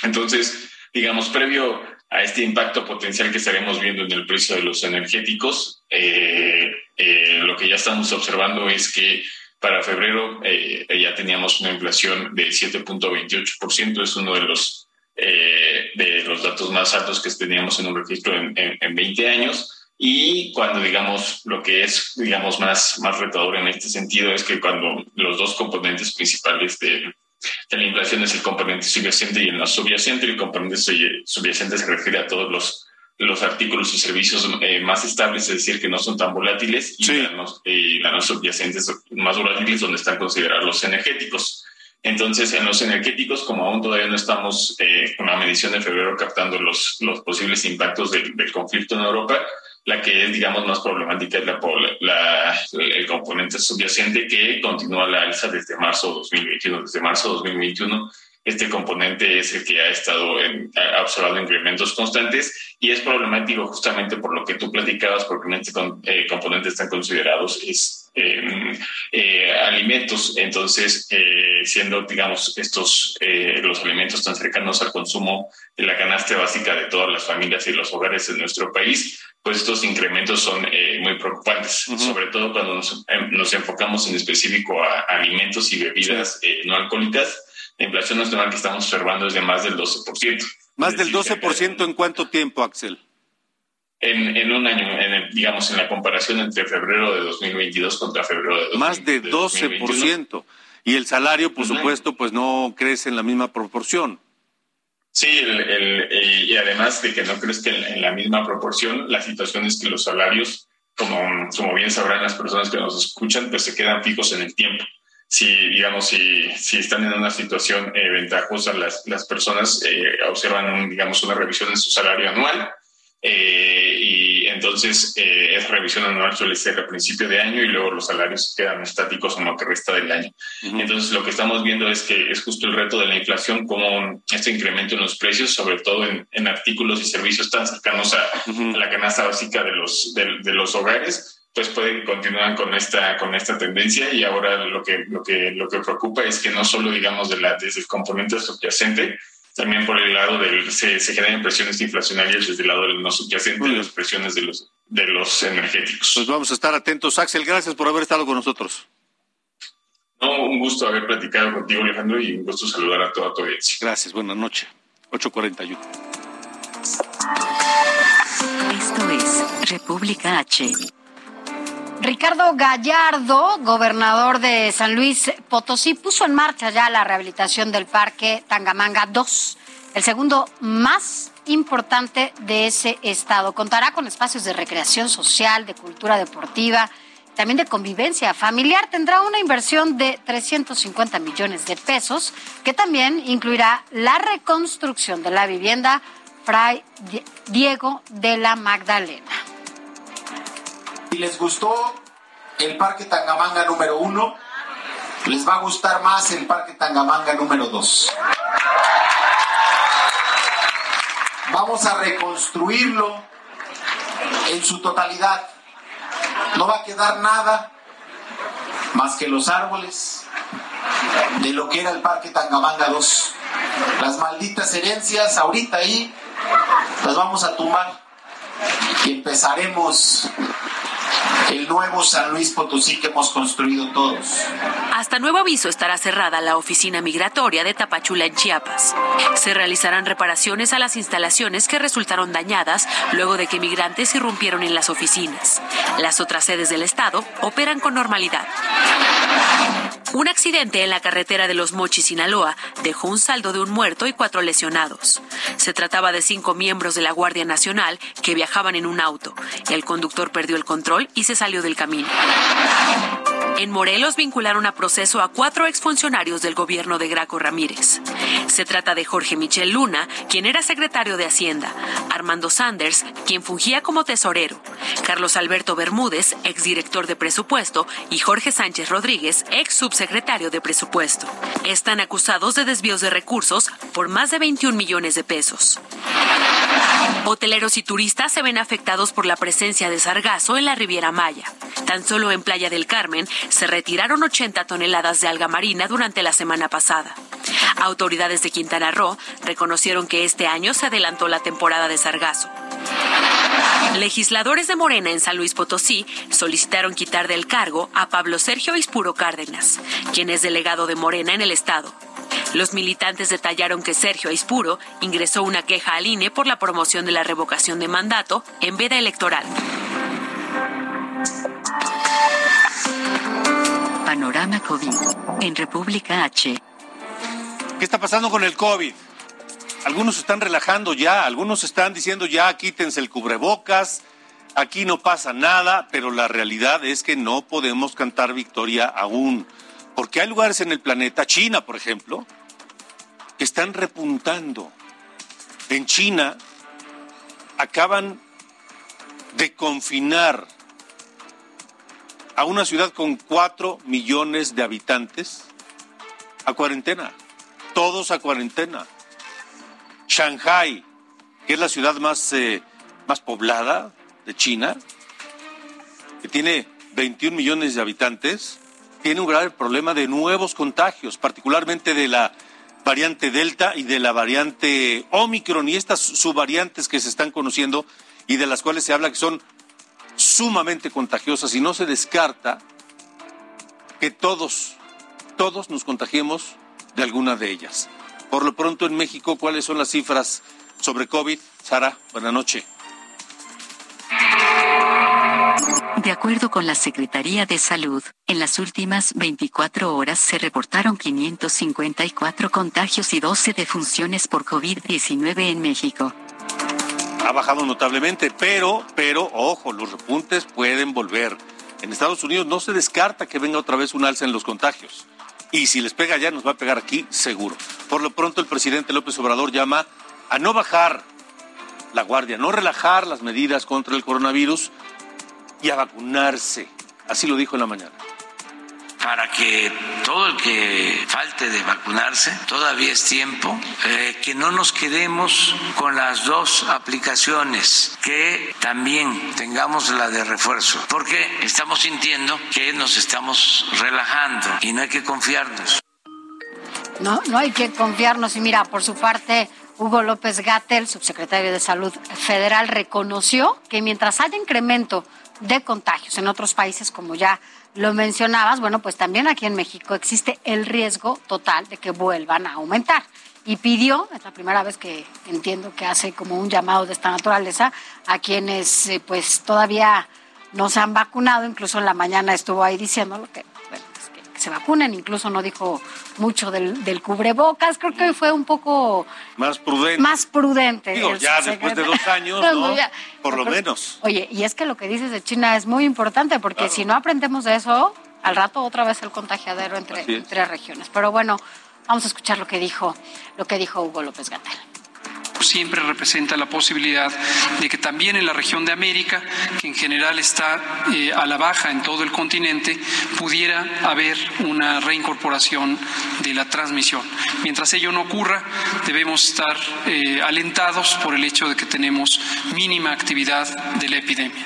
Entonces, digamos, previo a este impacto potencial que estaremos viendo en el precio de los energéticos, eh, eh, lo que ya estamos observando es que para febrero eh, ya teníamos una inflación de 7.28%, es uno de los, eh, de los datos más altos que teníamos en un registro en, en, 20 años. Y cuando digamos lo que es digamos más, más retador en este sentido es que cuando los dos componentes principales de, de la inflación es el componente subyacente y el no subyacente, el componente subyacente se refiere a todos los los artículos y servicios eh, más estables, es decir, que no son tan volátiles, y, las no subyacentes más volátiles, donde están considerados los energéticos. Entonces, en los energéticos, como aún todavía no estamos eh, con la medición de febrero captando los, los posibles impactos del, conflicto en Europa, la que es, digamos, más problemática es la, la, el componente subyacente que continúa la alza desde marzo 2021. Desde marzo 2021 este componente es el que ha estado en, ha observado incrementos constantes y es problemático justamente por lo que tú platicabas, porque en este eh, componente están considerados es, em, eh, alimentos. Entonces, eh, siendo, digamos, estos los alimentos tan cercanos al consumo de la canasta básica de todas las familias y los hogares de nuestro país, pues estos incrementos son muy preocupantes, sobre todo cuando nos, em, nos, enfocamos en específico a alimentos y bebidas no alcohólicas la inflación nacional que estamos observando es de más del 12%. ¿Más del 12% en cuánto tiempo, Axel? En, en un año, en digamos, en la comparación entre febrero de 2022 contra febrero de 2021. Más de 12%. Y el salario, por supuesto, pues no crece en la misma proporción. Sí, el, y además de que no crezca en, en, la misma proporción, la situación es que los salarios, como, como bien sabrán las personas que nos escuchan, pues se quedan fijos en el tiempo si, digamos, si, si están en una situación eh, ventajosa, las, las personas eh, observan, digamos, una revisión en su salario anual. Eh, y entonces esa revisión anual suele ser a principio de año y luego los salarios quedan estáticos en lo que resta del año. Entonces lo que estamos viendo es que es justo el reto de la inflación, como este incremento en los precios, sobre todo en, en artículos y servicios tan cercanos a, la canasta básica de los, de los hogares, pues pueden continuar con esta con esta tendencia. Y ahora lo que lo que lo que preocupa es que no solo digamos de la desde el componente subyacente también por el lado del se, se generan presiones inflacionarias desde el lado del no subyacente las presiones de los de los energéticos. Pues vamos a estar atentos. Axel gracias por haber estado con nosotros. No un gusto haber platicado contigo Alejandro y un gusto saludar a toda tu audiencia. Gracias. Buenas noches. 841 esto es República H Ricardo Gallardo, gobernador de San Luis Potosí, puso en marcha ya la rehabilitación del Parque Tangamanga 2, el segundo más importante de ese estado. Contará con espacios de recreación social, de cultura deportiva, también de convivencia familiar. Tendrá una inversión de 350 millones de pesos, que también incluirá la reconstrucción de la vivienda Fray Diego de la Magdalena. Si les gustó el Parque Tangamanga número uno, les va a gustar más el Parque Tangamanga número dos. Vamos a reconstruirlo en su totalidad. No va a quedar nada más que los árboles de lo que era el Parque Tangamanga 2. Las malditas herencias ahorita ahí las vamos a tumbar y empezaremos el nuevo San Luis Potosí que hemos construido todos. Hasta nuevo aviso estará cerrada la oficina migratoria de Tapachula en Chiapas. Se realizarán reparaciones a las instalaciones que resultaron dañadas luego de que migrantes irrumpieron en las oficinas. Las otras sedes del Estado operan con normalidad. Un accidente en la carretera de Los Mochis, Sinaloa, dejó un saldo de un muerto y cuatro lesionados. Se trataba de cinco miembros de la Guardia Nacional que viajaban en un auto. El conductor perdió el control y se salió del camino. En Morelos vincularon a proceso a cuatro exfuncionarios del gobierno de Graco Ramírez. Se trata de Jorge Michel Luna, quien era secretario de Hacienda, Armando Sanders, quien fungía como tesorero, Carlos Alberto Bermúdez, exdirector de presupuesto, y Jorge Sánchez Rodríguez, ex subsecretario de presupuesto. Están acusados de desvíos de recursos por más de 21 millones de pesos. Hoteleros y turistas se ven afectados por la presencia de sargazo en la Riviera Maya. Tan solo en Playa del Carmen se retiraron 80 toneladas de alga marina durante la semana pasada. Autoridades de Quintana Roo reconocieron que este año se adelantó la temporada de sargazo. Legisladores de Morena en San Luis Potosí solicitaron quitar del cargo a Pablo Sergio Ispuro Cárdenas, quien es delegado de Morena en el estado. Los militantes detallaron que Sergio Aispuro ingresó una queja al INE por la promoción de la revocación de mandato en veda electoral. Panorama COVID en República H. ¿Qué está pasando con el COVID? Algunos están relajando ya, algunos están diciendo ya quítense el cubrebocas, aquí no pasa nada, pero la realidad es que no podemos cantar victoria aún, porque hay lugares en el planeta, China por ejemplo, que están repuntando. En China acaban de confinar a una ciudad con cuatro millones de habitantes a cuarentena, todos a cuarentena. Shanghai, que es la ciudad más, eh, más poblada de China, que tiene 21 millones de habitantes, tiene un grave problema de nuevos contagios, particularmente de la variante Delta y de la variante Omicron y estas subvariantes que se están conociendo y de las cuales se habla que son sumamente contagiosas y no se descarta que todos, todos nos contagiemos de alguna de ellas. Por lo pronto en México, ¿cuáles son las cifras sobre COVID? Sara, buena noche. De acuerdo con la Secretaría de Salud, en las últimas 24 horas se reportaron 554 contagios y 12 defunciones por COVID-19 en México. Ha bajado notablemente, pero, pero, ojo, los repuntes pueden volver. En Estados Unidos no se descarta que venga otra vez un alza en los contagios. Y si les pega allá, nos va a pegar aquí, seguro. Por lo pronto, el presidente López Obrador llama a no bajar la guardia, no relajar las medidas contra el coronavirus y a vacunarse. Así lo dijo en la mañana para que todo el que falte de vacunarse, todavía es tiempo, eh, que no nos quedemos con las dos aplicaciones, que también tengamos la de refuerzo, porque estamos sintiendo que nos estamos relajando y no hay que confiarnos. No, no hay que confiarnos y mira, por su parte, Hugo López Gatel, subsecretario de Salud Federal, reconoció que mientras haya incremento de contagios en otros países, como ya lo mencionabas, bueno, pues también aquí en México existe el riesgo total de que vuelvan a aumentar. Y pidió, es la primera vez que entiendo que hace como un llamado de esta naturaleza, a quienes eh, pues todavía no se han vacunado, incluso en la mañana estuvo ahí diciendo lo que se vacunen, incluso no dijo mucho del, cubrebocas, creo que fue un poco más prudente. Más prudente. Digo, ya después de dos años, ¿no? Por lo menos. Oye, y es que lo que dices de China es muy importante, porque si no aprendemos de eso, al rato otra vez el contagiadero entre, entre regiones. Pero bueno, vamos a escuchar lo que dijo, lo que dijo Hugo López Gatel siempre representa la posibilidad de que también en la región de América, que en general está eh, a la baja en todo el continente, pudiera haber una reincorporación de la transmisión. Mientras ello no ocurra, debemos estar eh, alentados por el hecho de que tenemos mínima actividad de la epidemia.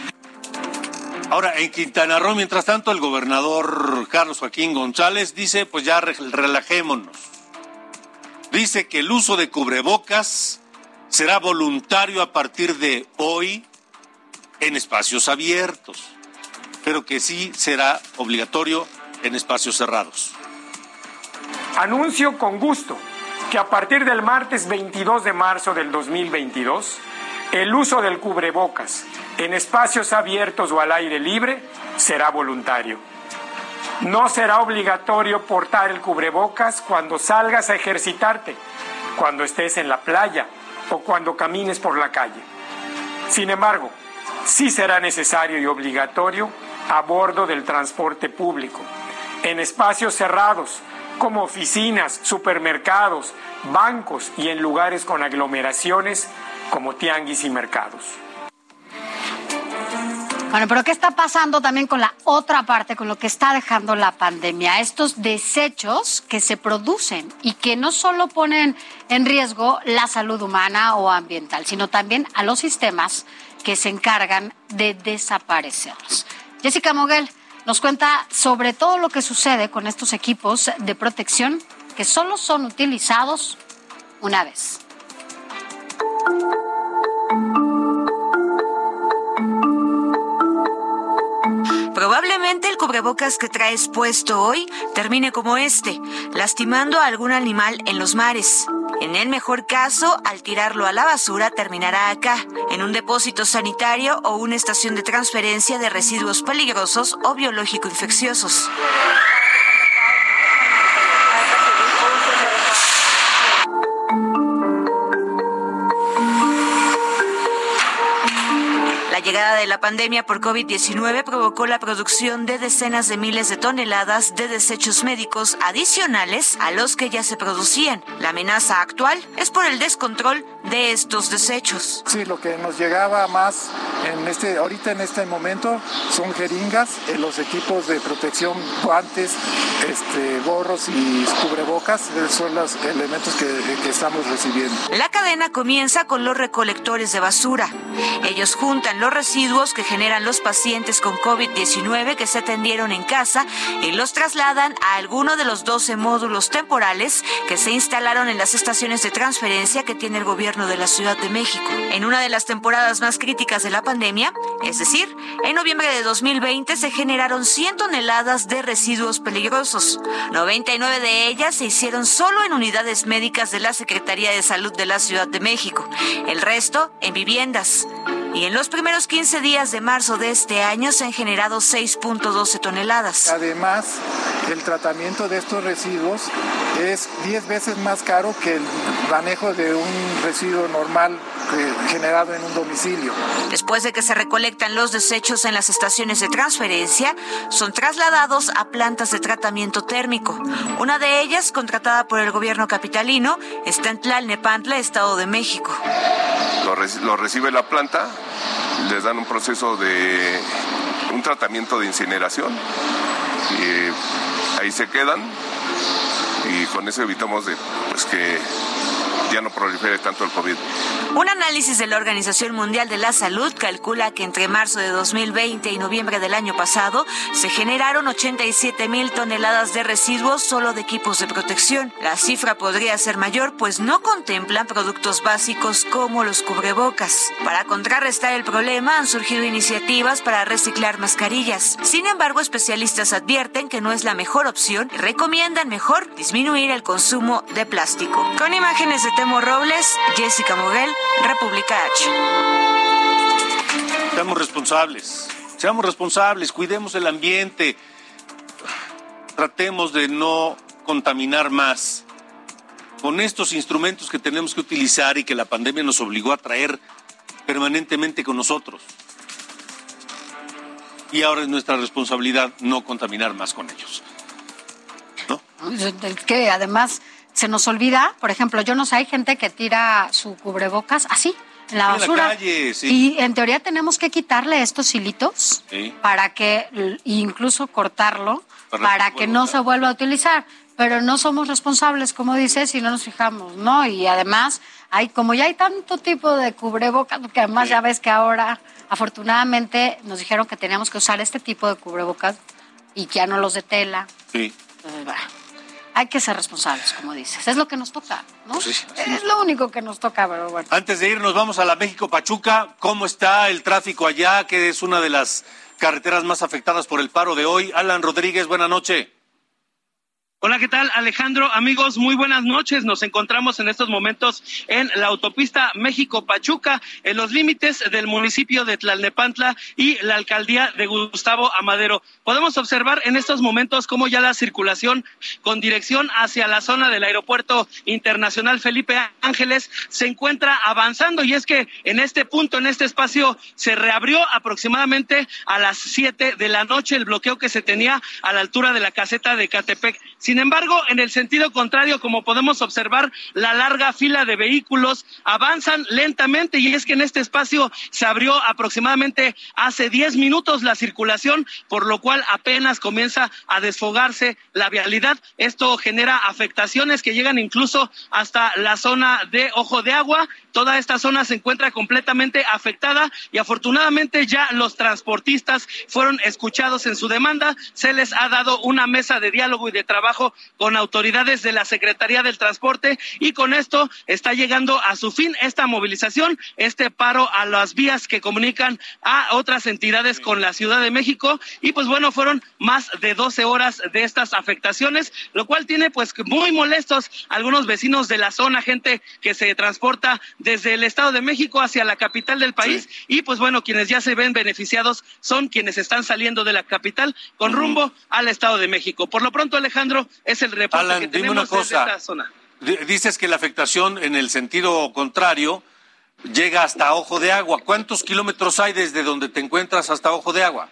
Ahora, en Quintana Roo, mientras tanto, el gobernador Carlos Joaquín González dice, pues ya relajémonos. Dice que el uso de cubrebocas será voluntario a partir de hoy en espacios abiertos, pero que sí será obligatorio en espacios cerrados. Anuncio con gusto que a partir del martes 22 de marzo del 2022, el uso del cubrebocas en espacios abiertos o al aire libre será voluntario. No será obligatorio portar el cubrebocas cuando salgas a ejercitarte, cuando estés en la playa o cuando camines por la calle. Sin embargo, sí será necesario y obligatorio a bordo del transporte público, en espacios cerrados como oficinas, supermercados, bancos y en lugares con aglomeraciones como tianguis y mercados. Bueno, pero ¿qué está pasando también con la otra parte, con lo que está dejando la pandemia? Estos desechos que se producen y que no solo ponen en riesgo la salud humana o ambiental, sino también a los sistemas que se encargan de desaparecerlos. Jessica Moguel nos cuenta sobre todo lo que sucede con estos equipos de protección que solo son utilizados una vez. Probablemente el cubrebocas que traes puesto hoy termine como este, lastimando a algún animal en los mares. En el mejor caso, al tirarlo a la basura, terminará acá, en un depósito sanitario o una estación de transferencia de residuos peligrosos o biológico infecciosos. Llegada de la pandemia por COVID-19 provocó la producción de decenas de miles de toneladas de desechos médicos adicionales a los que ya se producían. La amenaza actual es por el descontrol de estos desechos. Sí, lo que nos llegaba más en este, ahorita en este momento son jeringas, los equipos de protección, guantes, este, gorros y cubrebocas, son los elementos que, que estamos recibiendo. La cadena comienza con los recolectores de basura. Ellos juntan los residuos que generan los pacientes con COVID-19 que se atendieron en casa y los trasladan a alguno de los 12 módulos temporales que se instalaron en las estaciones de transferencia que tiene el gobierno de la Ciudad de México. En una de las temporadas más críticas de la pandemia, es decir, en noviembre de 2020 se generaron 100 toneladas de residuos peligrosos. 99 de ellas se hicieron solo en unidades médicas de la Secretaría de Salud de la Ciudad de México. El resto en viviendas. Y en los primeros 15 días de marzo de este año se han generado 6.12 toneladas. Además, el tratamiento de estos residuos es 10 veces más caro que el manejo de un residuo normal eh, generado en un domicilio. Después de que se recolectan los desechos en las estaciones de transferencia, son trasladados a plantas de tratamiento térmico. Una de ellas, contratada por el gobierno capitalino, está en Tlalnepantla, Estado de México. Lo, reci- lo recibe la planta, les dan un proceso de un tratamiento de incineración y ahí se quedan y con eso evitamos de, pues que ya no prolifere tanto el COVID. Un análisis de la Organización Mundial de la Salud calcula que entre marzo de 2020 y noviembre del año pasado se generaron 87 mil toneladas de residuos solo de equipos de protección. La cifra podría ser mayor pues no contemplan productos básicos como los cubrebocas. Para contrarrestar el problema han surgido iniciativas para reciclar mascarillas. Sin embargo, especialistas advierten que no es la mejor opción y recomiendan mejor disminuir el consumo de plástico. Con imágenes de Temo Robles, Jessica Moguel, República H. Seamos responsables, seamos responsables, cuidemos el ambiente, tratemos de no contaminar más. Con estos instrumentos que tenemos que utilizar y que la pandemia nos obligó a traer permanentemente con nosotros. Y ahora es nuestra responsabilidad no contaminar más con ellos. Es que además se nos olvida, por ejemplo, yo no sé, hay gente que tira su cubrebocas así, en la En la basura. calle, sí. Y en teoría tenemos que quitarle estos hilitos Sí. para que, incluso cortarlo, Para para, que no se vuelva a utilizar. Pero no somos responsables, como dices, si no nos fijamos, ¿no? Y además, hay como ya hay tanto tipo de cubrebocas, que además ya ves que ahora, afortunadamente, nos dijeron que teníamos que usar este tipo de cubrebocas y que ya no los de tela. Sí. Entonces, bah, hay que ser responsables, como dices. Es lo que nos toca, ¿no? Sí, así es lo único que nos toca, pero bueno. Antes de irnos, vamos a la México Pachuca. ¿Cómo está el tráfico allá? Que es una de las carreteras más afectadas por el paro de hoy. Alan Rodríguez, buena noche. Hola, ¿qué tal Alejandro? Amigos, muy buenas noches. Nos encontramos en estos momentos en la autopista México-Pachuca, en los límites del municipio de Tlalnepantla y la alcaldía de Gustavo Amadero. Podemos observar en estos momentos cómo ya la circulación con dirección hacia la zona del aeropuerto internacional Felipe Ángeles se encuentra avanzando y es que en este punto, en este espacio, se reabrió aproximadamente a las siete de la noche el bloqueo que se tenía a la altura de la caseta de Catepec. Sin embargo, en el sentido contrario, como podemos observar, la larga fila de vehículos avanzan lentamente y es que en este espacio se abrió aproximadamente hace 10 minutos la circulación, por lo cual apenas comienza a desfogarse la vialidad. Esto genera afectaciones que llegan incluso hasta la zona de Ojo de Agua. Toda esta zona se encuentra completamente afectada y afortunadamente ya los transportistas fueron escuchados en su demanda. Se les ha dado una mesa de diálogo y de trabajo con autoridades de la Secretaría del Transporte y con esto está llegando a su fin esta movilización, este paro a las vías que comunican a otras entidades con la Ciudad de México. Y pues bueno, fueron más de 12 horas de estas afectaciones, lo cual tiene pues muy molestos algunos vecinos de la zona, gente que se transporta desde el Estado de México hacia la capital del país. Y pues bueno, quienes ya se ven beneficiados son quienes están saliendo de la capital con rumbo al Estado de México. Por lo pronto, Alejandro, es el reporte Alan, que dime una desde cosa. esta zona. Dices que la afectación en el sentido contrario llega hasta Ojo de Agua. ¿Cuántos kilómetros hay desde donde te encuentras hasta Ojo de Agua?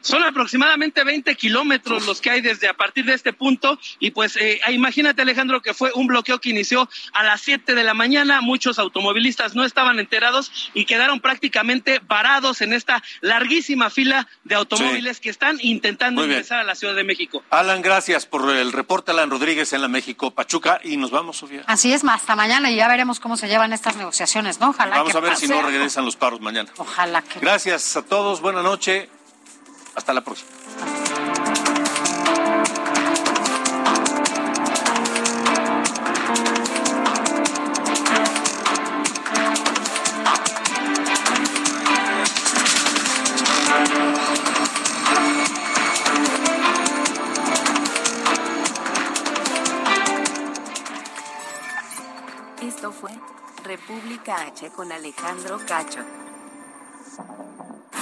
Son aproximadamente 20 kilómetros los que hay desde a partir de este punto y pues eh, imagínate Alejandro que fue un bloqueo que inició a las 7 de la mañana, muchos automovilistas no estaban enterados y quedaron prácticamente varados en esta larguísima fila de automóviles que están intentando ingresar a la Ciudad de México. Alan, gracias por el reporte, Alan Rodríguez en la México Pachuca. Y nos vamos, Sofía. Así es, hasta mañana y ya veremos cómo se llevan estas negociaciones, ¿no? Ojalá Vamos que a ver pase si no regresan los paros mañana. Ojalá que. Gracias a todos, buena noche. Hasta la próxima. Esto fue República H con Alejandro Cacho.